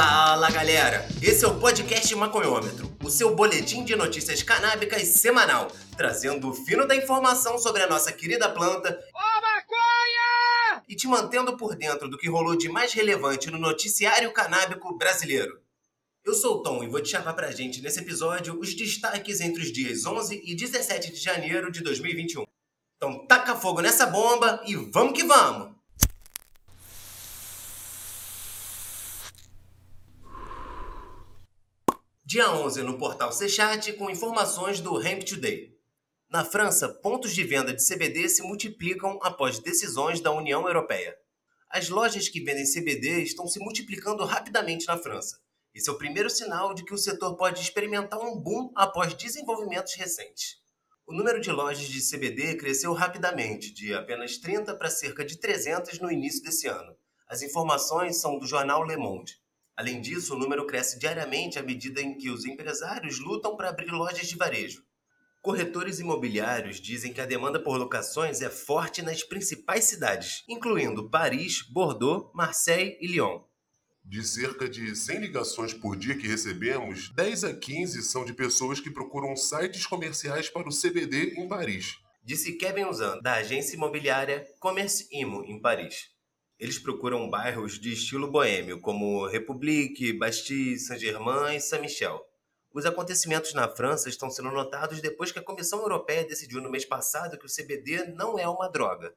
Fala galera, esse é o podcast Maconhômetro, o seu boletim de notícias canábicas semanal, trazendo o fino da informação sobre a nossa querida planta. Ô maconha! E te mantendo por dentro do que rolou de mais relevante no noticiário canábico brasileiro. Eu sou o Tom e vou te chamar pra gente nesse episódio os destaques entre os dias 11 e 17 de janeiro de 2021. Então taca fogo nessa bomba e vamos que vamos! Dia 11 no portal Sechat com informações do Hemp Today. Na França, pontos de venda de CBD se multiplicam após decisões da União Europeia. As lojas que vendem CBD estão se multiplicando rapidamente na França. Esse é o primeiro sinal de que o setor pode experimentar um boom após desenvolvimentos recentes. O número de lojas de CBD cresceu rapidamente, de apenas 30 para cerca de 300 no início desse ano. As informações são do jornal Le Monde. Além disso, o número cresce diariamente à medida em que os empresários lutam para abrir lojas de varejo. Corretores imobiliários dizem que a demanda por locações é forte nas principais cidades, incluindo Paris, Bordeaux, Marseille e Lyon. De cerca de 100 ligações por dia que recebemos, 10 a 15 são de pessoas que procuram sites comerciais para o CBD em Paris. Disse Kevin Uzan, da agência imobiliária Commerce Imo, em Paris. Eles procuram bairros de estilo boêmio, como République, Bastille, Saint-Germain e Saint-Michel. Os acontecimentos na França estão sendo notados depois que a Comissão Europeia decidiu no mês passado que o CBD não é uma droga.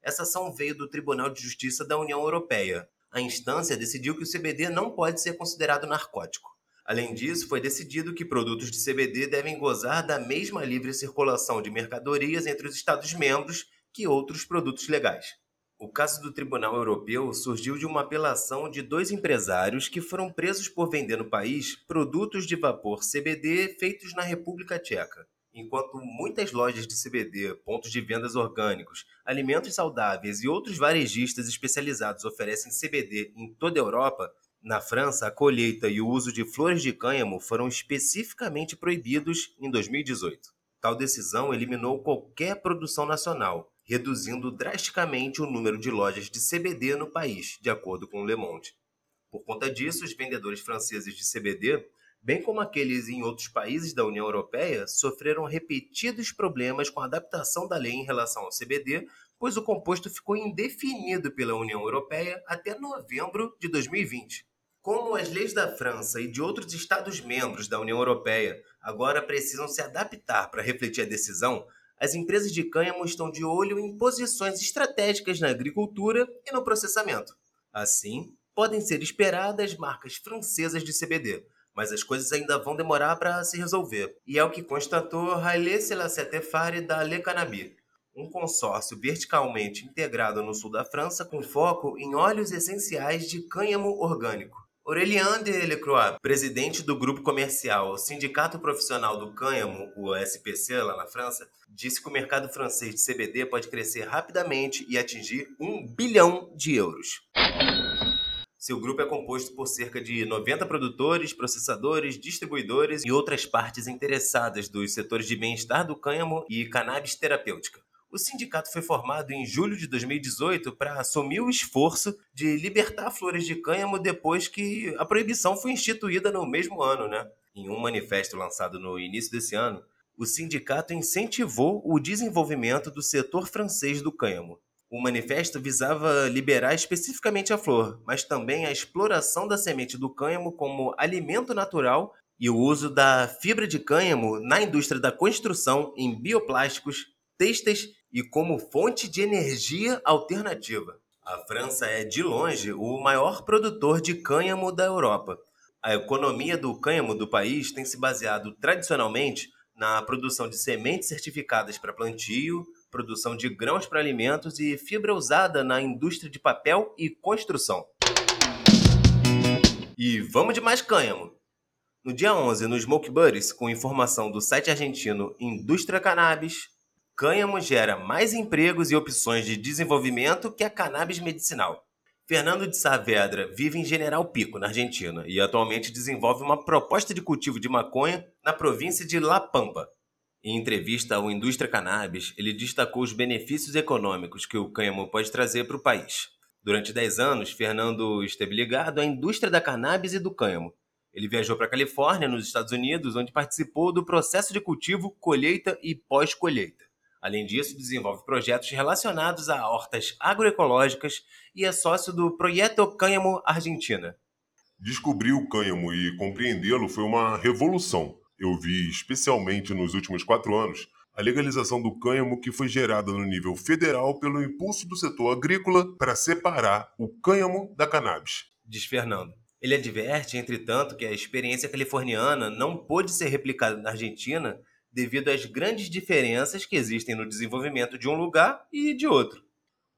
Essa ação veio do Tribunal de Justiça da União Europeia. A instância decidiu que o CBD não pode ser considerado narcótico. Além disso, foi decidido que produtos de CBD devem gozar da mesma livre circulação de mercadorias entre os Estados-membros que outros produtos legais. O caso do Tribunal Europeu surgiu de uma apelação de dois empresários que foram presos por vender no país produtos de vapor CBD feitos na República Tcheca. Enquanto muitas lojas de CBD, pontos de vendas orgânicos, alimentos saudáveis e outros varejistas especializados oferecem CBD em toda a Europa, na França, a colheita e o uso de flores de cânhamo foram especificamente proibidos em 2018. Tal decisão eliminou qualquer produção nacional, reduzindo drasticamente o número de lojas de CBD no país, de acordo com Le Monde. Por conta disso, os vendedores franceses de CBD, bem como aqueles em outros países da União Europeia, sofreram repetidos problemas com a adaptação da lei em relação ao CBD, pois o composto ficou indefinido pela União Europeia até novembro de 2020. Como as leis da França e de outros Estados-membros da União Europeia agora precisam se adaptar para refletir a decisão, as empresas de cânhamo estão de olho em posições estratégicas na agricultura e no processamento. Assim, podem ser esperadas marcas francesas de CBD, mas as coisas ainda vão demorar para se resolver. E é o que constatou Haile Selassie da Le um consórcio verticalmente integrado no sul da França com foco em óleos essenciais de cânhamo orgânico. Aurélien Delecroix, presidente do grupo comercial Sindicato Profissional do Cânhamo, o SPC, lá na França, disse que o mercado francês de CBD pode crescer rapidamente e atingir um bilhão de euros. Seu grupo é composto por cerca de 90 produtores, processadores, distribuidores e outras partes interessadas dos setores de bem-estar do cânhamo e cannabis terapêutica. O sindicato foi formado em julho de 2018 para assumir o esforço de libertar flores de cânhamo depois que a proibição foi instituída no mesmo ano, né? Em um manifesto lançado no início desse ano, o sindicato incentivou o desenvolvimento do setor francês do cânhamo. O manifesto visava liberar especificamente a flor, mas também a exploração da semente do cânhamo como alimento natural e o uso da fibra de cânhamo na indústria da construção em bioplásticos, têxteis e como fonte de energia alternativa. A França é, de longe, o maior produtor de cânhamo da Europa. A economia do cânhamo do país tem se baseado tradicionalmente na produção de sementes certificadas para plantio, produção de grãos para alimentos e fibra usada na indústria de papel e construção. E vamos de mais cânhamo! No dia 11, no Smoke Buddies, com informação do site argentino Indústria Cannabis, Cânhamo gera mais empregos e opções de desenvolvimento que a cannabis medicinal. Fernando de Saavedra vive em General Pico, na Argentina, e atualmente desenvolve uma proposta de cultivo de maconha na província de La Pampa. Em entrevista ao Indústria Cannabis, ele destacou os benefícios econômicos que o cânhamo pode trazer para o país. Durante 10 anos, Fernando esteve ligado à indústria da cannabis e do cânhamo. Ele viajou para a Califórnia, nos Estados Unidos, onde participou do processo de cultivo, colheita e pós-colheita. Além disso, desenvolve projetos relacionados a hortas agroecológicas e é sócio do Projeto Cânhamo Argentina. Descobrir o cânhamo e compreendê-lo foi uma revolução. Eu vi, especialmente nos últimos quatro anos, a legalização do cânhamo que foi gerada no nível federal pelo impulso do setor agrícola para separar o cânhamo da cannabis. Diz Fernando. Ele adverte, entretanto, que a experiência californiana não pôde ser replicada na Argentina devido às grandes diferenças que existem no desenvolvimento de um lugar e de outro.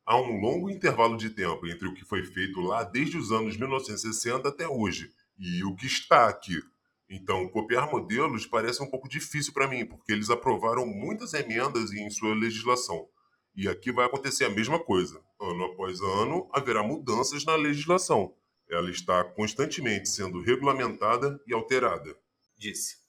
Há um longo intervalo de tempo entre o que foi feito lá desde os anos 1960 até hoje e o que está aqui. Então, copiar modelos parece um pouco difícil para mim, porque eles aprovaram muitas emendas em sua legislação. E aqui vai acontecer a mesma coisa. Ano após ano, haverá mudanças na legislação. Ela está constantemente sendo regulamentada e alterada. Disse.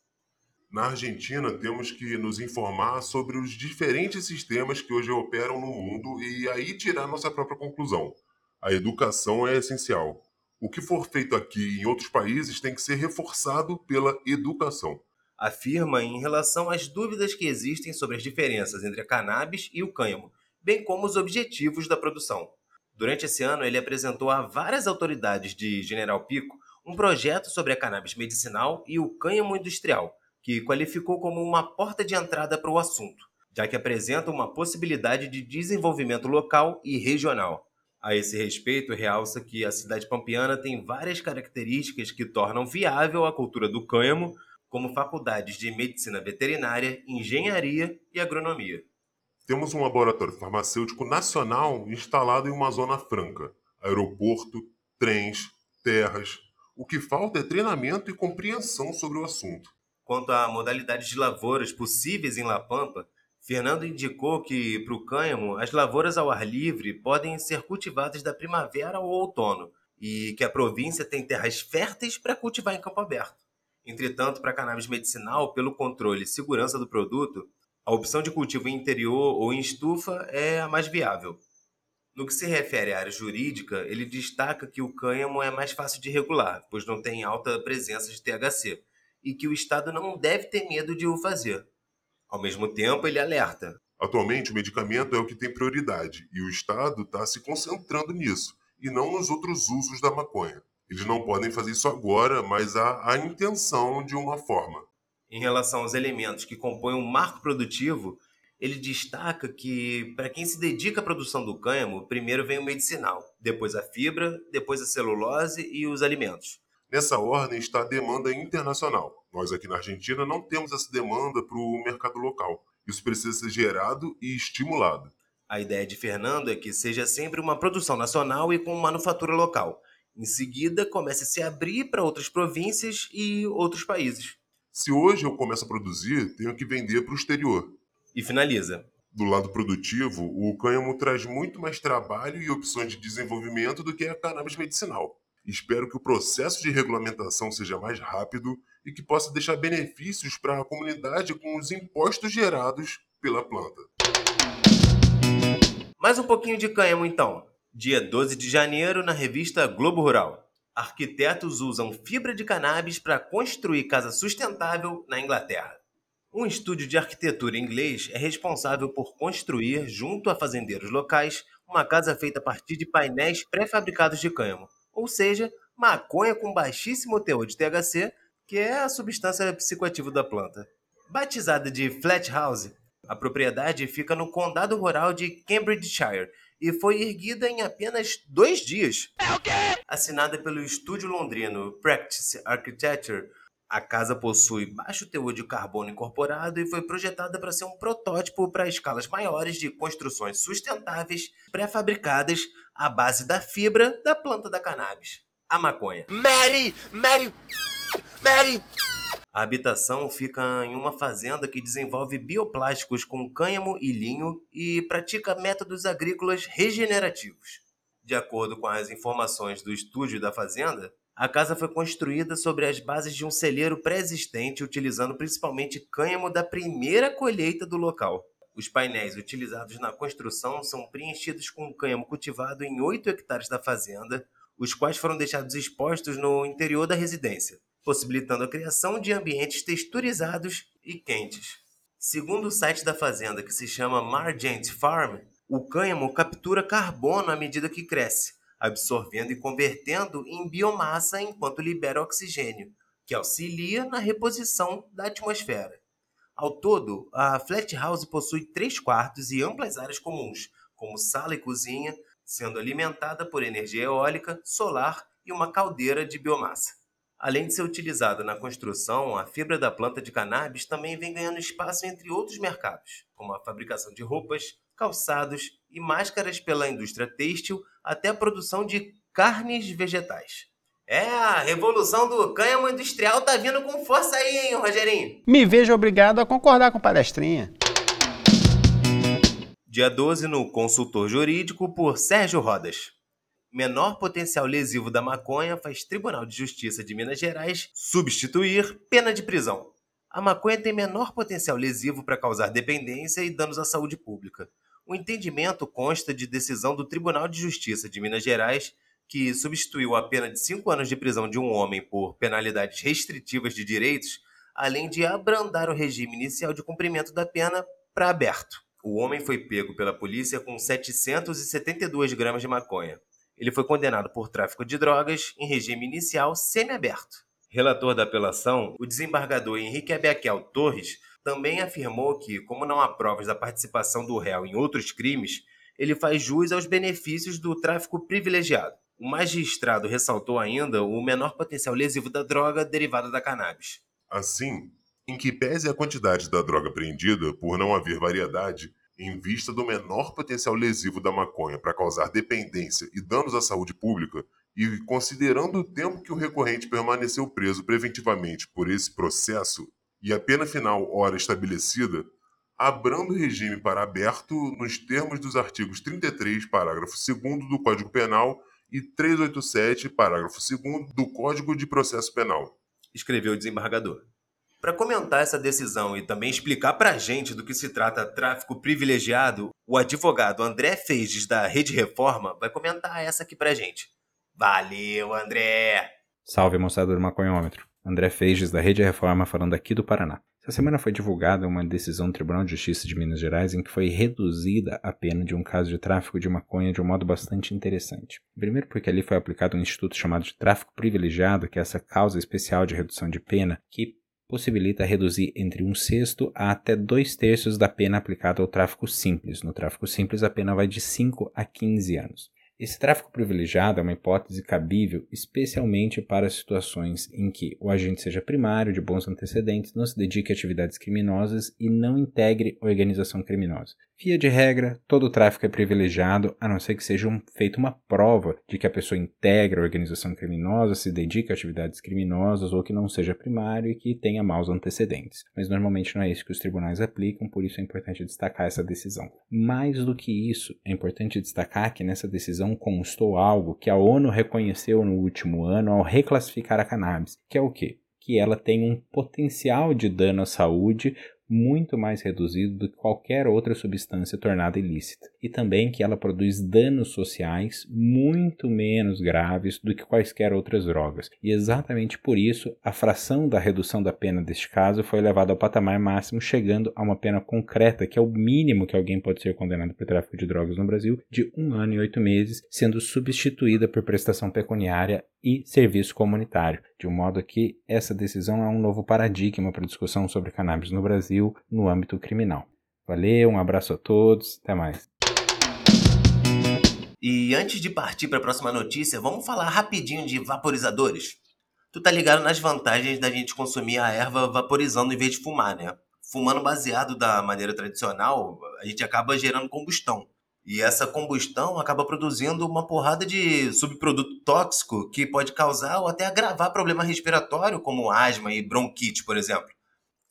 Na Argentina, temos que nos informar sobre os diferentes sistemas que hoje operam no mundo e aí tirar nossa própria conclusão. A educação é essencial. O que for feito aqui em outros países tem que ser reforçado pela educação. Afirma em relação às dúvidas que existem sobre as diferenças entre a cannabis e o cânhamo, bem como os objetivos da produção. Durante esse ano, ele apresentou a várias autoridades de General Pico um projeto sobre a cannabis medicinal e o cânhamo industrial, que qualificou como uma porta de entrada para o assunto, já que apresenta uma possibilidade de desenvolvimento local e regional. A esse respeito, realça que a cidade pampiana tem várias características que tornam viável a cultura do cânhamo, como faculdades de medicina veterinária, engenharia e agronomia. Temos um laboratório farmacêutico nacional instalado em uma zona franca, aeroporto, trens, terras. O que falta é treinamento e compreensão sobre o assunto. Quanto a modalidades de lavouras possíveis em La Pampa, Fernando indicou que, para o cânhamo, as lavouras ao ar livre podem ser cultivadas da primavera ao outono e que a província tem terras férteis para cultivar em campo aberto. Entretanto, para cannabis medicinal, pelo controle e segurança do produto, a opção de cultivo em interior ou em estufa é a mais viável. No que se refere à área jurídica, ele destaca que o cânhamo é mais fácil de regular, pois não tem alta presença de THC, e que o Estado não deve ter medo de o fazer. Ao mesmo tempo, ele alerta. Atualmente, o medicamento é o que tem prioridade e o Estado está se concentrando nisso e não nos outros usos da maconha. Eles não podem fazer isso agora, mas há a intenção de uma forma. Em relação aos elementos que compõem o um marco produtivo, ele destaca que, para quem se dedica à produção do cânhamo, primeiro vem o medicinal, depois a fibra, depois a celulose e os alimentos. Nessa ordem está a demanda internacional. Nós aqui na Argentina não temos essa demanda para o mercado local. Isso precisa ser gerado e estimulado. A ideia de Fernando é que seja sempre uma produção nacional e com manufatura local. Em seguida, comece a se abrir para outras províncias e outros países. Se hoje eu começo a produzir, tenho que vender para o exterior. E finaliza. Do lado produtivo, o cânhamo traz muito mais trabalho e opções de desenvolvimento do que a cannabis medicinal. Espero que o processo de regulamentação seja mais rápido e que possa deixar benefícios para a comunidade com os impostos gerados pela planta. Mais um pouquinho de cânhamo então. Dia 12 de janeiro, na revista Globo Rural. Arquitetos usam fibra de cannabis para construir casa sustentável na Inglaterra. Um estúdio de arquitetura inglês é responsável por construir, junto a fazendeiros locais, uma casa feita a partir de painéis pré-fabricados de cânhamo ou seja, maconha com baixíssimo teor de THC, que é a substância psicoativa da planta. Batizada de Flat House, a propriedade fica no condado rural de Cambridgeshire e foi erguida em apenas dois dias. É o quê? Assinada pelo estúdio londrino Practice Architecture, a casa possui baixo teor de carbono incorporado e foi projetada para ser um protótipo para escalas maiores de construções sustentáveis pré-fabricadas à base da fibra da planta da cannabis, a maconha. Mary! Mary! Mary! A habitação fica em uma fazenda que desenvolve bioplásticos com cânhamo e linho e pratica métodos agrícolas regenerativos. De acordo com as informações do estúdio da fazenda, a casa foi construída sobre as bases de um celeiro pré-existente, utilizando principalmente cânhamo da primeira colheita do local. Os painéis utilizados na construção são preenchidos com cânhamo cultivado em 8 hectares da fazenda, os quais foram deixados expostos no interior da residência, possibilitando a criação de ambientes texturizados e quentes. Segundo o site da fazenda, que se chama Margent Farm, o cânhamo captura carbono à medida que cresce, absorvendo e convertendo em biomassa enquanto libera oxigênio, que auxilia na reposição da atmosfera. Ao todo, a Flat House possui três quartos e amplas áreas comuns, como sala e cozinha, sendo alimentada por energia eólica, solar e uma caldeira de biomassa. Além de ser utilizada na construção, a fibra da planta de cannabis também vem ganhando espaço entre outros mercados, como a fabricação de roupas, calçados e máscaras pela indústria têxtil até a produção de carnes vegetais. É, a revolução do cânhamo industrial tá vindo com força aí, hein, Rogerinho? Me vejo obrigado a concordar com palestrinha. Dia 12 no Consultor Jurídico por Sérgio Rodas. Menor potencial lesivo da maconha faz Tribunal de Justiça de Minas Gerais substituir pena de prisão. A maconha tem menor potencial lesivo para causar dependência e danos à saúde pública. O entendimento consta de decisão do Tribunal de Justiça de Minas Gerais que substituiu a pena de cinco anos de prisão de um homem por penalidades restritivas de direitos, além de abrandar o regime inicial de cumprimento da pena para aberto. O homem foi pego pela polícia com 772 gramas de maconha. Ele foi condenado por tráfico de drogas em regime inicial semiaberto. Relator da apelação, o desembargador Henrique Abiaquel Torres também afirmou que, como não há provas da participação do réu em outros crimes, ele faz jus aos benefícios do tráfico privilegiado. O magistrado ressaltou ainda o menor potencial lesivo da droga derivada da cannabis. Assim, em que pese a quantidade da droga apreendida, por não haver variedade, em vista do menor potencial lesivo da maconha para causar dependência e danos à saúde pública, e considerando o tempo que o recorrente permaneceu preso preventivamente por esse processo e a pena final hora estabelecida, abrando o regime para aberto nos termos dos artigos 33, parágrafo 2 do Código Penal e 387, parágrafo 2 do Código de Processo Penal. Escreveu o desembargador. Para comentar essa decisão e também explicar para a gente do que se trata tráfico privilegiado, o advogado André Feiges, da Rede Reforma, vai comentar essa aqui para a gente. Valeu, André! Salve, moçada do Maconhômetro. André Feiges, da Rede Reforma, falando aqui do Paraná. Essa semana foi divulgada uma decisão do Tribunal de Justiça de Minas Gerais em que foi reduzida a pena de um caso de tráfico de maconha de um modo bastante interessante. Primeiro, porque ali foi aplicado um instituto chamado de tráfico privilegiado, que é essa causa especial de redução de pena, que possibilita reduzir entre um sexto a até dois terços da pena aplicada ao tráfico simples. No tráfico simples, a pena vai de 5 a 15 anos. Esse tráfico privilegiado é uma hipótese cabível especialmente para situações em que o agente seja primário, de bons antecedentes, não se dedique a atividades criminosas e não integre organização criminosa. Via de regra, todo tráfico é privilegiado, a não ser que seja um, feita uma prova de que a pessoa integra a organização criminosa, se dedica a atividades criminosas ou que não seja primário e que tenha maus antecedentes. Mas normalmente não é isso que os tribunais aplicam, por isso é importante destacar essa decisão. Mais do que isso, é importante destacar que nessa decisão constou algo que a ONU reconheceu no último ano ao reclassificar a cannabis, que é o quê? Que ela tem um potencial de dano à saúde muito mais reduzido do que qualquer outra substância tornada ilícita, e também que ela produz danos sociais muito menos graves do que quaisquer outras drogas. E exatamente por isso, a fração da redução da pena deste caso foi elevada ao patamar máximo, chegando a uma pena concreta, que é o mínimo que alguém pode ser condenado por tráfico de drogas no Brasil, de um ano e oito meses, sendo substituída por prestação pecuniária e serviço comunitário, de um modo que essa decisão é um novo paradigma para discussão sobre cannabis no Brasil no âmbito criminal. Valeu, um abraço a todos, até mais. E antes de partir para a próxima notícia, vamos falar rapidinho de vaporizadores. Tu tá ligado nas vantagens da gente consumir a erva vaporizando em vez de fumar, né? Fumando baseado da maneira tradicional, a gente acaba gerando combustão. E essa combustão acaba produzindo uma porrada de subproduto tóxico que pode causar ou até agravar problema respiratório, como asma e bronquite, por exemplo.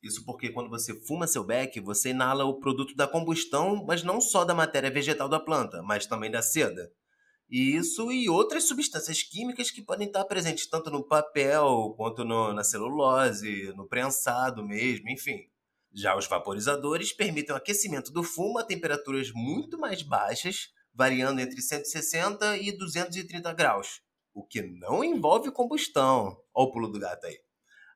Isso porque quando você fuma seu beck, você inala o produto da combustão, mas não só da matéria vegetal da planta, mas também da seda. E isso e outras substâncias químicas que podem estar presentes tanto no papel quanto no, na celulose, no prensado mesmo, enfim. Já os vaporizadores permitem o aquecimento do fumo a temperaturas muito mais baixas, variando entre 160 e 230 graus, o que não envolve combustão. Olha o pulo do gato aí.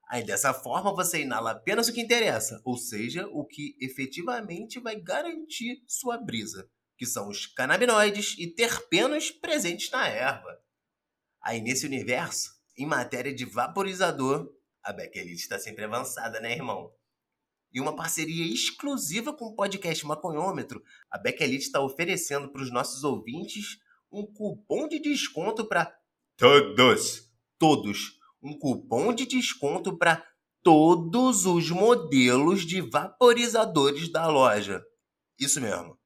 Aí dessa forma você inala apenas o que interessa, ou seja, o que efetivamente vai garantir sua brisa, que são os canabinoides e terpenos presentes na erva. Aí nesse universo, em matéria de vaporizador, a Beck Elite está sempre avançada, né, irmão? E uma parceria exclusiva com o podcast Maconhômetro, a Beck Elite está oferecendo para os nossos ouvintes um cupom de desconto para todos, todos um cupom de desconto para todos os modelos de vaporizadores da loja. Isso mesmo.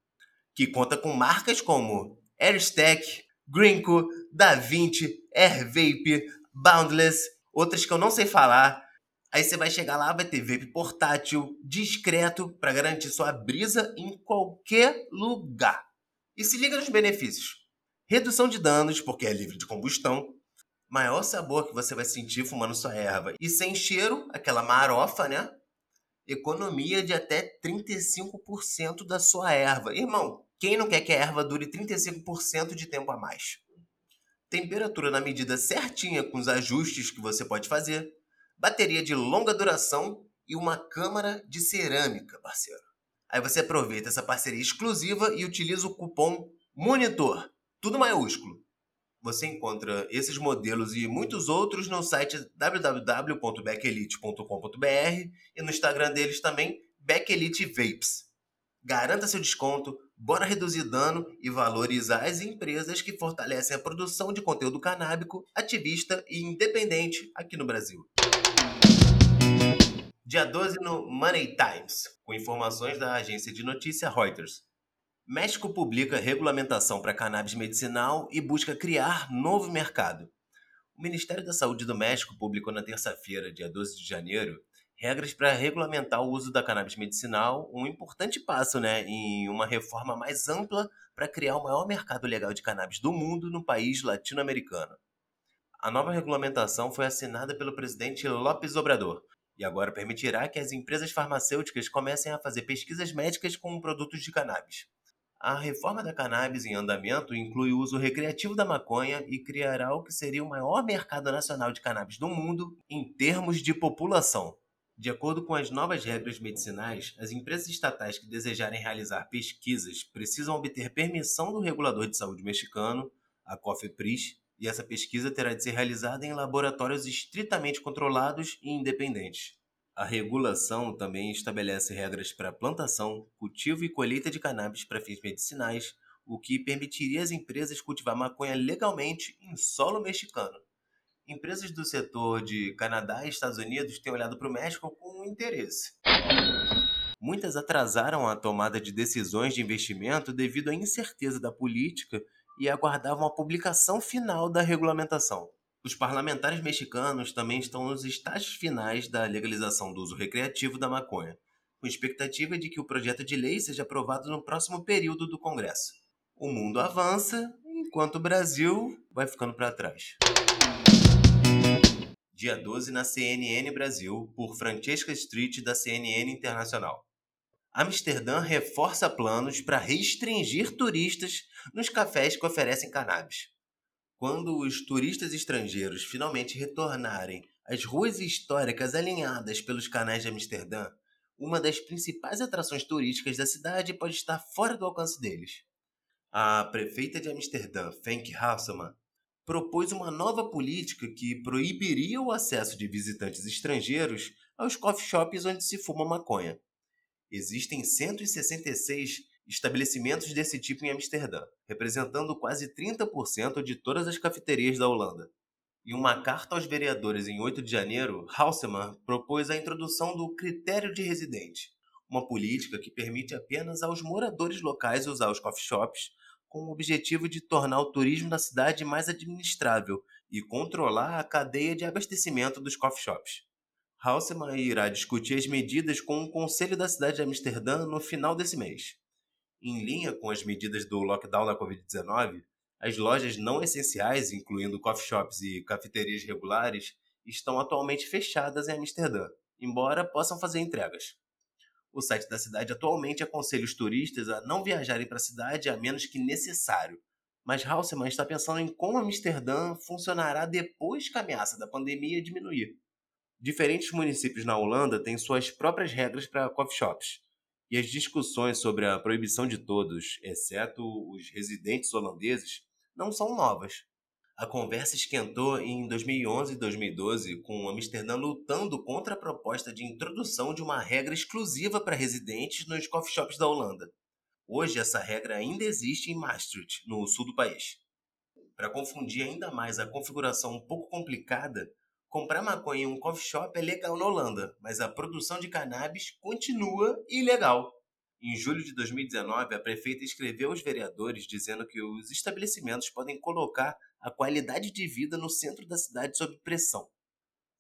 Que conta com marcas como Airstack, Greenco, DaVinci, AirVape, Boundless, outras que eu não sei falar. Aí você vai chegar lá, vai ter vape portátil, discreto, para garantir sua brisa em qualquer lugar. E se liga nos benefícios. Redução de danos, porque é livre de combustão maior sabor que você vai sentir fumando sua erva. E sem cheiro, aquela marofa, né? Economia de até 35% da sua erva. Irmão, quem não quer que a erva dure 35% de tempo a mais? Temperatura na medida certinha com os ajustes que você pode fazer. Bateria de longa duração e uma câmara de cerâmica, parceiro. Aí você aproveita essa parceria exclusiva e utiliza o cupom MONITOR, tudo maiúsculo você encontra esses modelos e muitos outros no site www.beckelite.com.br e no Instagram deles também, Beckelite Vapes. Garanta seu desconto, bora reduzir dano e valorizar as empresas que fortalecem a produção de conteúdo canábico, ativista e independente aqui no Brasil. Dia 12 no Money Times, com informações da agência de notícia Reuters. México publica regulamentação para cannabis medicinal e busca criar novo mercado. O Ministério da Saúde do México publicou na terça-feira, dia 12 de janeiro, regras para regulamentar o uso da cannabis medicinal, um importante passo né, em uma reforma mais ampla para criar o maior mercado legal de cannabis do mundo no país latino-americano. A nova regulamentação foi assinada pelo presidente López Obrador e agora permitirá que as empresas farmacêuticas comecem a fazer pesquisas médicas com produtos de cannabis. A reforma da cannabis em andamento inclui o uso recreativo da maconha e criará o que seria o maior mercado nacional de cannabis do mundo em termos de população. De acordo com as novas regras medicinais, as empresas estatais que desejarem realizar pesquisas precisam obter permissão do regulador de saúde mexicano, a COFEPRIS, e essa pesquisa terá de ser realizada em laboratórios estritamente controlados e independentes. A regulação também estabelece regras para plantação, cultivo e colheita de cannabis para fins medicinais, o que permitiria às empresas cultivar maconha legalmente em solo mexicano. Empresas do setor de Canadá e Estados Unidos têm olhado para o México com interesse. Muitas atrasaram a tomada de decisões de investimento devido à incerteza da política e aguardavam a publicação final da regulamentação. Os parlamentares mexicanos também estão nos estágios finais da legalização do uso recreativo da maconha, com expectativa de que o projeto de lei seja aprovado no próximo período do Congresso. O mundo avança, enquanto o Brasil vai ficando para trás. Dia 12 na CNN Brasil, por Francesca Street, da CNN Internacional. Amsterdã reforça planos para restringir turistas nos cafés que oferecem cannabis. Quando os turistas estrangeiros finalmente retornarem às ruas históricas alinhadas pelos canais de Amsterdã, uma das principais atrações turísticas da cidade pode estar fora do alcance deles. A prefeita de Amsterdã, Fenk Halsema, propôs uma nova política que proibiria o acesso de visitantes estrangeiros aos coffee shops onde se fuma maconha. Existem 166 estabelecimentos desse tipo em Amsterdã, representando quase 30% de todas as cafeterias da Holanda. Em uma carta aos vereadores em 8 de janeiro, Halseman propôs a introdução do critério de residente, uma política que permite apenas aos moradores locais usar os coffee shops com o objetivo de tornar o turismo na cidade mais administrável e controlar a cadeia de abastecimento dos coffee shops. Halseman irá discutir as medidas com o Conselho da cidade de Amsterdã no final desse mês. Em linha com as medidas do lockdown da Covid-19, as lojas não essenciais, incluindo coffee shops e cafeterias regulares, estão atualmente fechadas em Amsterdã, embora possam fazer entregas. O site da cidade atualmente aconselha os turistas a não viajarem para a cidade a menos que necessário. Mas Haussmann está pensando em como Amsterdã funcionará depois que a ameaça da pandemia diminuir. Diferentes municípios na Holanda têm suas próprias regras para coffee shops. E as discussões sobre a proibição de todos, exceto os residentes holandeses, não são novas. A conversa esquentou em 2011 e 2012, com Amsterdã lutando contra a proposta de introdução de uma regra exclusiva para residentes nos coffee shops da Holanda. Hoje, essa regra ainda existe em Maastricht, no sul do país. Para confundir ainda mais a configuração um pouco complicada, comprar maconha em um coffee shop é legal na Holanda, mas a produção de cannabis continua ilegal. Em julho de 2019, a prefeita escreveu aos vereadores dizendo que os estabelecimentos podem colocar a qualidade de vida no centro da cidade sob pressão.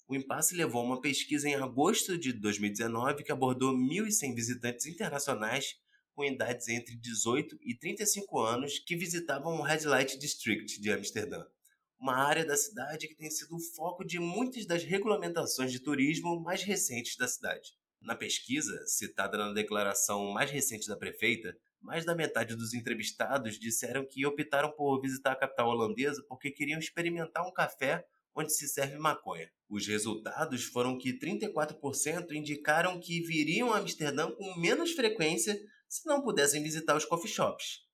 O impasse levou a uma pesquisa em agosto de 2019 que abordou 1.100 visitantes internacionais com idades entre 18 e 35 anos que visitavam o Red Light District de Amsterdã, uma área da cidade que tem sido o foco de muitas das regulamentações de turismo mais recentes da cidade. Na pesquisa, citada na declaração mais recente da prefeita, mais da metade dos entrevistados disseram que optaram por visitar a capital holandesa porque queriam experimentar um café onde se serve maconha. Os resultados foram que 34% indicaram que viriam a Amsterdã com menos frequência se não pudessem visitar os coffee shops.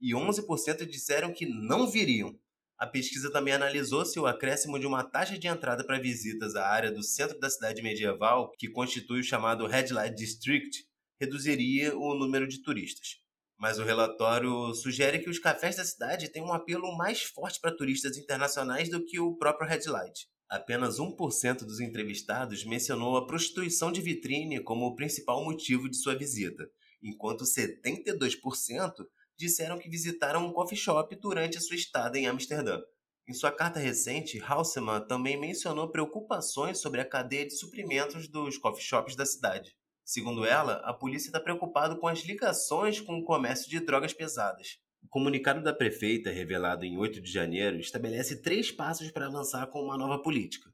E 11% disseram que não viriam. A pesquisa também analisou se o acréscimo de uma taxa de entrada para visitas à área do centro da cidade medieval, que constitui o chamado Red Light District, reduziria o número de turistas. Mas o relatório sugere que os cafés da cidade têm um apelo mais forte para turistas internacionais do que o próprio Red Light. Apenas 1% dos entrevistados mencionou a prostituição de vitrine como o principal motivo de sua visita, enquanto 72% disseram que visitaram um coffee shop durante a sua estada em Amsterdã. Em sua carta recente, Halseman também mencionou preocupações sobre a cadeia de suprimentos dos coffee shops da cidade. Segundo ela, a polícia está preocupada com as ligações com o comércio de drogas pesadas. O comunicado da prefeita, revelado em 8 de janeiro, estabelece três passos para avançar com uma nova política.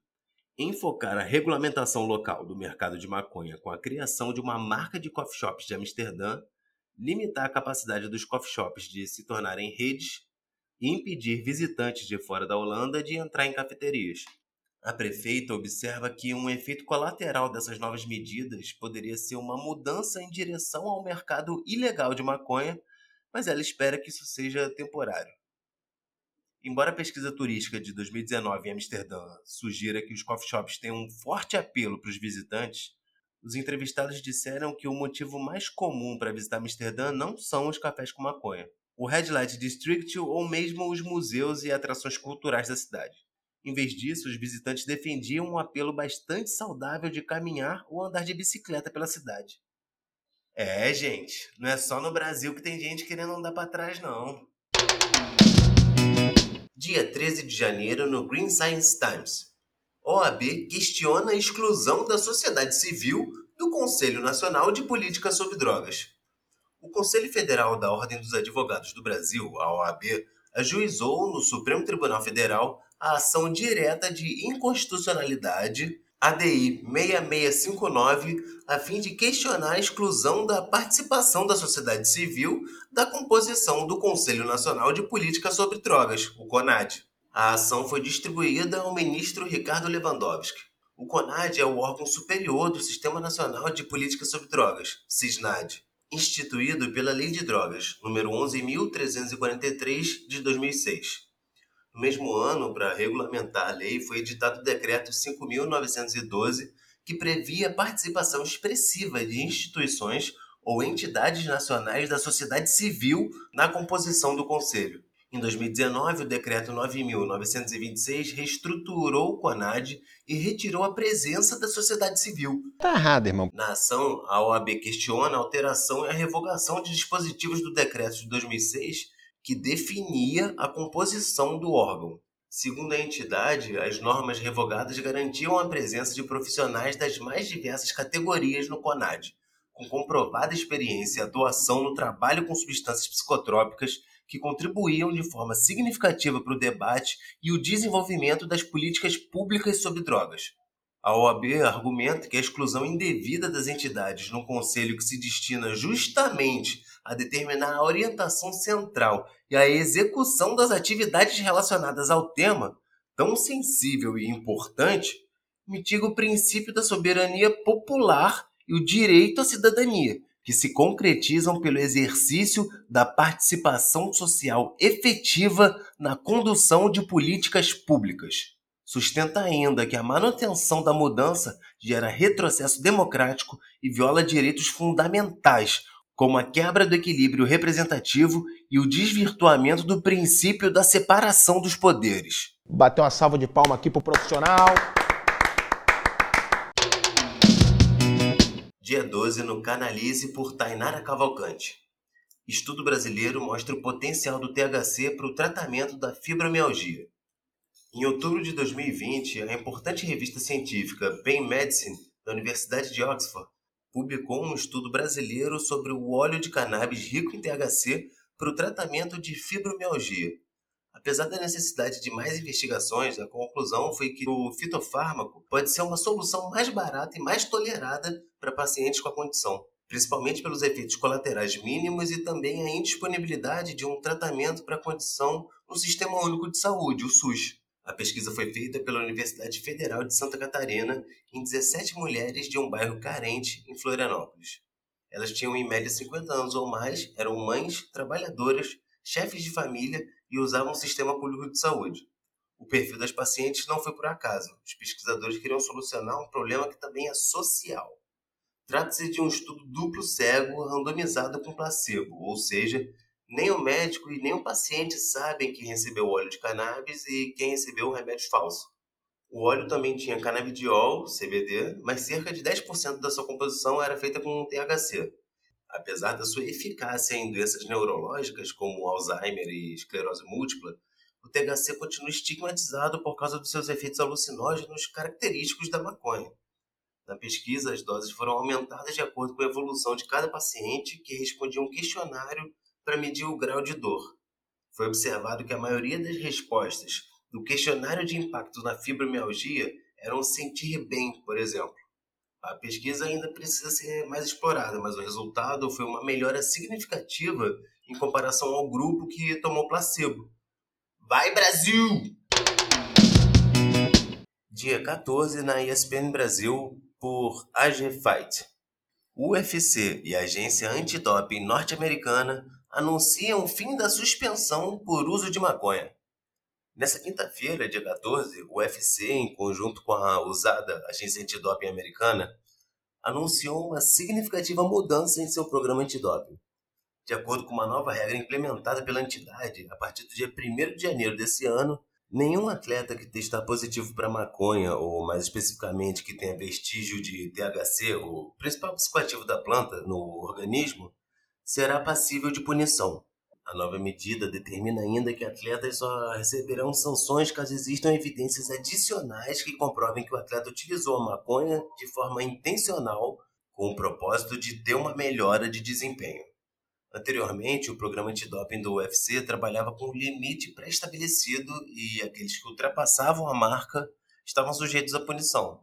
Enfocar a regulamentação local do mercado de maconha com a criação de uma marca de coffee shops de Amsterdã limitar a capacidade dos coffee shops de se tornarem redes e impedir visitantes de fora da Holanda de entrar em cafeterias. A prefeita observa que um efeito colateral dessas novas medidas poderia ser uma mudança em direção ao mercado ilegal de maconha, mas ela espera que isso seja temporário. Embora a pesquisa turística de 2019 em Amsterdã sugira que os coffee shops têm um forte apelo para os visitantes, os entrevistados disseram que o motivo mais comum para visitar Amsterdã não são os cafés com maconha, o Red Light District ou mesmo os museus e atrações culturais da cidade. Em vez disso, os visitantes defendiam um apelo bastante saudável de caminhar ou andar de bicicleta pela cidade. É, gente, não é só no Brasil que tem gente querendo andar para trás, não. Dia 13 de janeiro no Green Science Times. OAB questiona a exclusão da sociedade civil do Conselho Nacional de Política sobre Drogas. O Conselho Federal da Ordem dos Advogados do Brasil, a OAB, ajuizou no Supremo Tribunal Federal a ação direta de inconstitucionalidade ADI 6659 a fim de questionar a exclusão da participação da sociedade civil da composição do Conselho Nacional de Política sobre Drogas, o CONAD. A ação foi distribuída ao ministro Ricardo Lewandowski. O CONAD é o órgão superior do Sistema Nacional de Política sobre Drogas, SISNAD, instituído pela Lei de Drogas, número 11.343 de 2006. No mesmo ano, para regulamentar a lei, foi editado o Decreto 5.912, que previa a participação expressiva de instituições ou entidades nacionais da sociedade civil na composição do Conselho. Em 2019, o Decreto 9.926 reestruturou o CONAD e retirou a presença da sociedade civil. Tá errado, irmão. Na ação, a OAB questiona a alteração e a revogação de dispositivos do Decreto de 2006 que definia a composição do órgão. Segundo a entidade, as normas revogadas garantiam a presença de profissionais das mais diversas categorias no CONAD, com comprovada experiência e atuação no trabalho com substâncias psicotrópicas que contribuíam de forma significativa para o debate e o desenvolvimento das políticas públicas sobre drogas. A OAB argumenta que a exclusão indevida das entidades num conselho que se destina justamente a determinar a orientação central e a execução das atividades relacionadas ao tema, tão sensível e importante, mitiga o princípio da soberania popular e o direito à cidadania, que se concretizam pelo exercício da participação social efetiva na condução de políticas públicas. Sustenta ainda que a manutenção da mudança gera retrocesso democrático e viola direitos fundamentais, como a quebra do equilíbrio representativo e o desvirtuamento do princípio da separação dos poderes. Bateu uma salva de palma aqui pro profissional. Dia 12 no Canalize por Tainara Cavalcante. Estudo brasileiro mostra o potencial do THC para o tratamento da fibromialgia. Em outubro de 2020, a importante revista científica Pain Medicine da Universidade de Oxford publicou um estudo brasileiro sobre o óleo de cannabis rico em THC para o tratamento de fibromialgia. Apesar da necessidade de mais investigações, a conclusão foi que o fitofármaco pode ser uma solução mais barata e mais tolerada para pacientes com a condição, principalmente pelos efeitos colaterais mínimos e também a indisponibilidade de um tratamento para a condição no Sistema Único de Saúde, o SUS. A pesquisa foi feita pela Universidade Federal de Santa Catarina em 17 mulheres de um bairro carente em Florianópolis. Elas tinham em média 50 anos ou mais, eram mães, trabalhadoras, chefes de família e usavam um sistema público de saúde. O perfil das pacientes não foi por acaso. Os pesquisadores queriam solucionar um problema que também é social. Trata-se de um estudo duplo cego randomizado com placebo, ou seja, nem o médico e nem o paciente sabem quem recebeu óleo de cannabis e quem recebeu o remédio falso. O óleo também tinha canabidiol, CBD, mas cerca de 10% da sua composição era feita com THC. Apesar da sua eficácia em doenças neurológicas como Alzheimer e esclerose múltipla, o THC continua estigmatizado por causa dos seus efeitos alucinógenos característicos da maconha. Na pesquisa, as doses foram aumentadas de acordo com a evolução de cada paciente que respondia um questionário para medir o grau de dor. Foi observado que a maioria das respostas do questionário de impacto na fibromialgia eram sentir bem, por exemplo. A pesquisa ainda precisa ser mais explorada, mas o resultado foi uma melhora significativa em comparação ao grupo que tomou placebo. Vai Brasil! Dia 14 na ESPN Brasil por AG Fight. O UFC e a agência antidoping norte-americana anunciam o fim da suspensão por uso de maconha. Nessa quinta-feira, dia 14, o UFC, em conjunto com a usada agência antidoping americana, anunciou uma significativa mudança em seu programa antidoping. De acordo com uma nova regra implementada pela entidade, a partir do dia 1 de janeiro desse ano, nenhum atleta que testar positivo para maconha, ou mais especificamente que tenha vestígio de THC, o principal psicoativo da planta, no organismo, será passível de punição. A nova medida determina ainda que atletas só receberão sanções caso existam evidências adicionais que comprovem que o atleta utilizou a maconha de forma intencional com o propósito de ter uma melhora de desempenho. Anteriormente, o programa antidoping do UFC trabalhava com um limite pré-estabelecido e aqueles que ultrapassavam a marca estavam sujeitos à punição.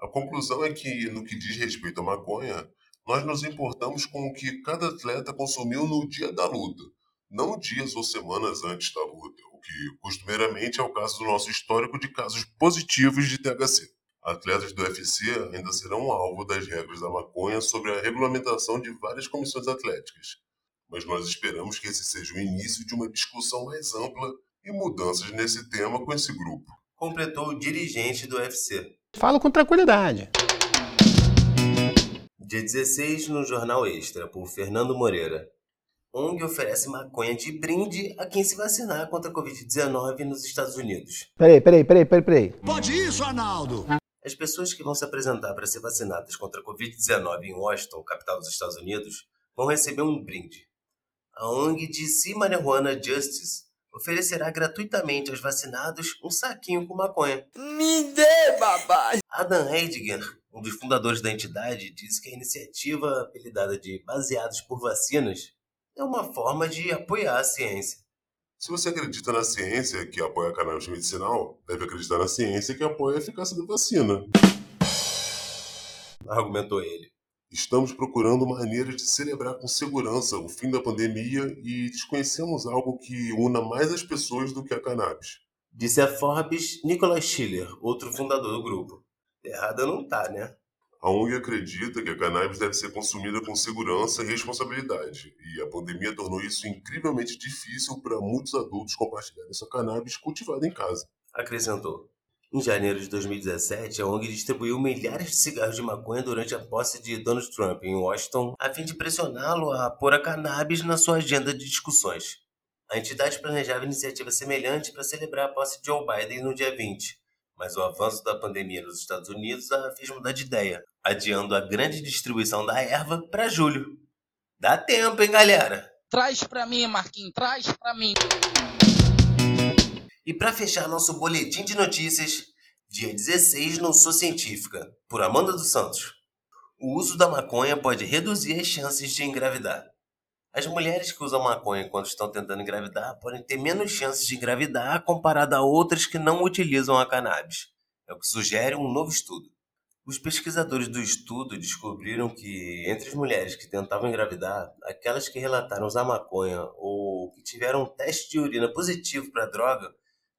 A conclusão é que, no que diz respeito à maconha, nós nos importamos com o que cada atleta consumiu no dia da luta, não dias ou semanas antes da luta, o que costumeiramente é o caso do nosso histórico de casos positivos de THC. Atletas do UFC ainda serão alvo das regras da maconha sobre a regulamentação de várias comissões atléticas, mas nós esperamos que esse seja o início de uma discussão mais ampla e mudanças nesse tema com esse grupo. Completou o dirigente do UFC. Falo com tranquilidade. Dia 16, no Jornal Extra, por Fernando Moreira. ONG oferece maconha de brinde a quem se vacinar contra a Covid-19 nos Estados Unidos. Peraí, peraí, peraí, peraí, peraí. Pode isso, Arnaldo! As pessoas que vão se apresentar para ser vacinadas contra a Covid-19 em Washington, capital dos Estados Unidos, vão receber um brinde. A ONG DC Marijuana Justice oferecerá gratuitamente aos vacinados um saquinho com maconha. Me dê, babai! Adam Heidegger, um dos fundadores da entidade, disse que a iniciativa apelidada de Baseados por Vacinas é uma forma de apoiar a ciência. Se você acredita na ciência que apoia a cannabis medicinal, deve acreditar na ciência que apoia a eficácia da vacina. argumentou ele. Estamos procurando maneiras de celebrar com segurança o fim da pandemia e desconhecemos algo que una mais as pessoas do que a cannabis. Disse a Forbes Nicholas Schiller, outro fundador do grupo. Errada não tá, né? A ONG acredita que a cannabis deve ser consumida com segurança e responsabilidade, e a pandemia tornou isso incrivelmente difícil para muitos adultos compartilharem sua cannabis cultivada em casa. Acrescentou. Em janeiro de 2017, a ONG distribuiu milhares de cigarros de maconha durante a posse de Donald Trump em Washington, a fim de pressioná-lo a pôr a cannabis na sua agenda de discussões. A entidade planejava iniciativa semelhante para celebrar a posse de Joe Biden no dia 20, mas o avanço da pandemia nos Estados Unidos a fez mudar de ideia, adiando a grande distribuição da erva para julho. Dá tempo, hein, galera? Traz pra mim, Marquinhos, traz pra mim. E para fechar nosso boletim de notícias, dia 16 no Sou Científica, por Amanda dos Santos. O uso da maconha pode reduzir as chances de engravidar. As mulheres que usam maconha quando estão tentando engravidar podem ter menos chances de engravidar comparado a outras que não utilizam a cannabis. É o que sugere um novo estudo. Os pesquisadores do estudo descobriram que, entre as mulheres que tentavam engravidar, aquelas que relataram usar maconha ou que tiveram um teste de urina positivo para a droga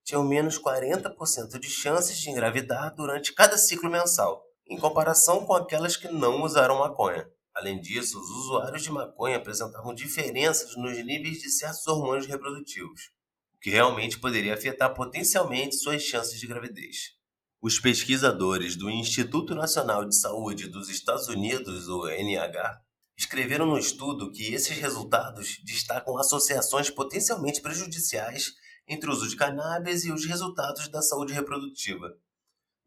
tinham menos 40% de chances de engravidar durante cada ciclo mensal, em comparação com aquelas que não usaram maconha. Além disso, os usuários de maconha apresentavam diferenças nos níveis de certos hormônios reprodutivos, o que realmente poderia afetar potencialmente suas chances de gravidez. Os pesquisadores do Instituto Nacional de Saúde dos Estados Unidos, o NIH, escreveram no estudo que esses resultados destacam associações potencialmente prejudiciais entre o uso de cannabis e os resultados da saúde reprodutiva.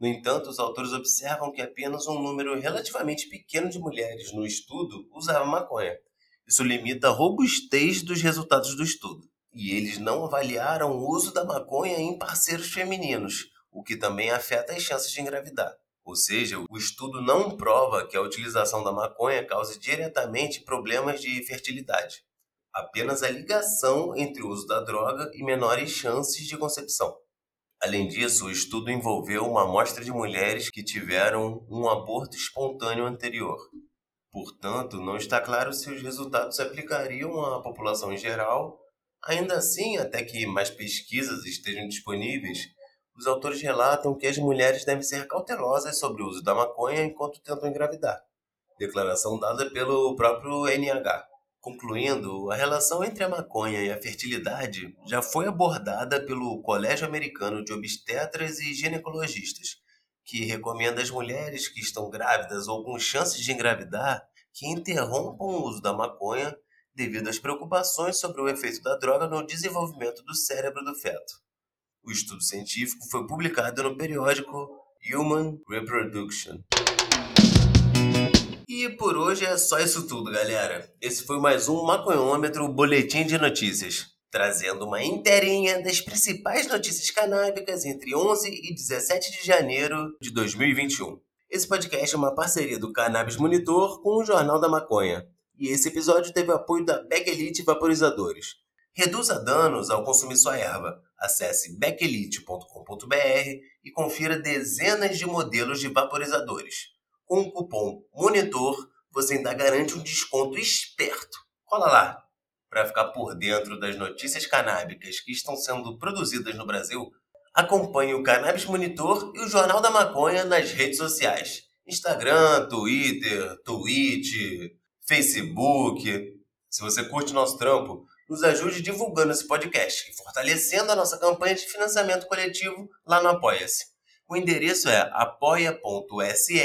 No entanto, os autores observam que apenas um número relativamente pequeno de mulheres no estudo usava maconha. Isso limita a robustez dos resultados do estudo. E eles não avaliaram o uso da maconha em parceiros femininos, o que também afeta as chances de engravidar. Ou seja, o estudo não prova que a utilização da maconha cause diretamente problemas de fertilidade. Apenas a ligação entre o uso da droga e menores chances de concepção. Além disso, o estudo envolveu uma amostra de mulheres que tiveram um aborto espontâneo anterior. Portanto, não está claro se os resultados se aplicariam à população em geral. Ainda assim, até que mais pesquisas estejam disponíveis, os autores relatam que as mulheres devem ser cautelosas sobre o uso da maconha enquanto tentam engravidar. Declaração dada pelo próprio NH. Concluindo, a relação entre a maconha e a fertilidade já foi abordada pelo Colégio Americano de Obstetras e Ginecologistas, que recomenda às mulheres que estão grávidas ou com chances de engravidar que interrompam o uso da maconha devido às preocupações sobre o efeito da droga no desenvolvimento do cérebro do feto. O estudo científico foi publicado no periódico Human Reproduction. E por hoje é só isso tudo, galera. Esse foi mais um Maconhômetro Boletim de Notícias, trazendo uma inteirinha das principais notícias canábicas entre 11 e 17 de janeiro de 2021. Esse podcast é uma parceria do Cannabis Monitor com o Jornal da Maconha. E esse episódio teve apoio da Bag Elite Vaporizadores. Reduza danos ao consumir sua erva. Acesse beckelite.com.br e confira dezenas de modelos de vaporizadores. Com o cupom MONITOR, você ainda garante um desconto esperto. Cola lá! Para ficar por dentro das notícias canábicas que estão sendo produzidas no Brasil, acompanhe o Cannabis Monitor e o Jornal da Maconha nas redes sociais. Instagram, Twitter, Twitch, Facebook. Se você curte nosso trampo, nos ajude divulgando esse podcast e fortalecendo a nossa campanha de financiamento coletivo lá no Apoia-se. O endereço é apoia.se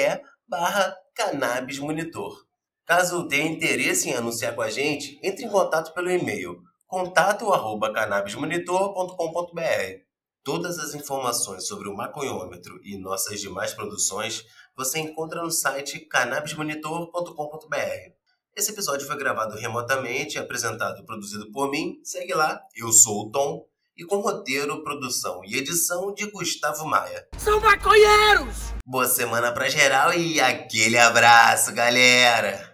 barra Cannabis Monitor. Caso tenha interesse em anunciar com a gente, entre em contato pelo e-mail contato@cannabismonitor.com.br. Todas as informações sobre o maconhômetro e nossas demais produções você encontra no site cannabismonitor.com.br. Esse episódio foi gravado remotamente, apresentado e produzido por mim. Segue lá, eu sou o Tom, e com roteiro, produção e edição de Gustavo Maia. São maconheiros! Boa semana pra geral e aquele abraço, galera!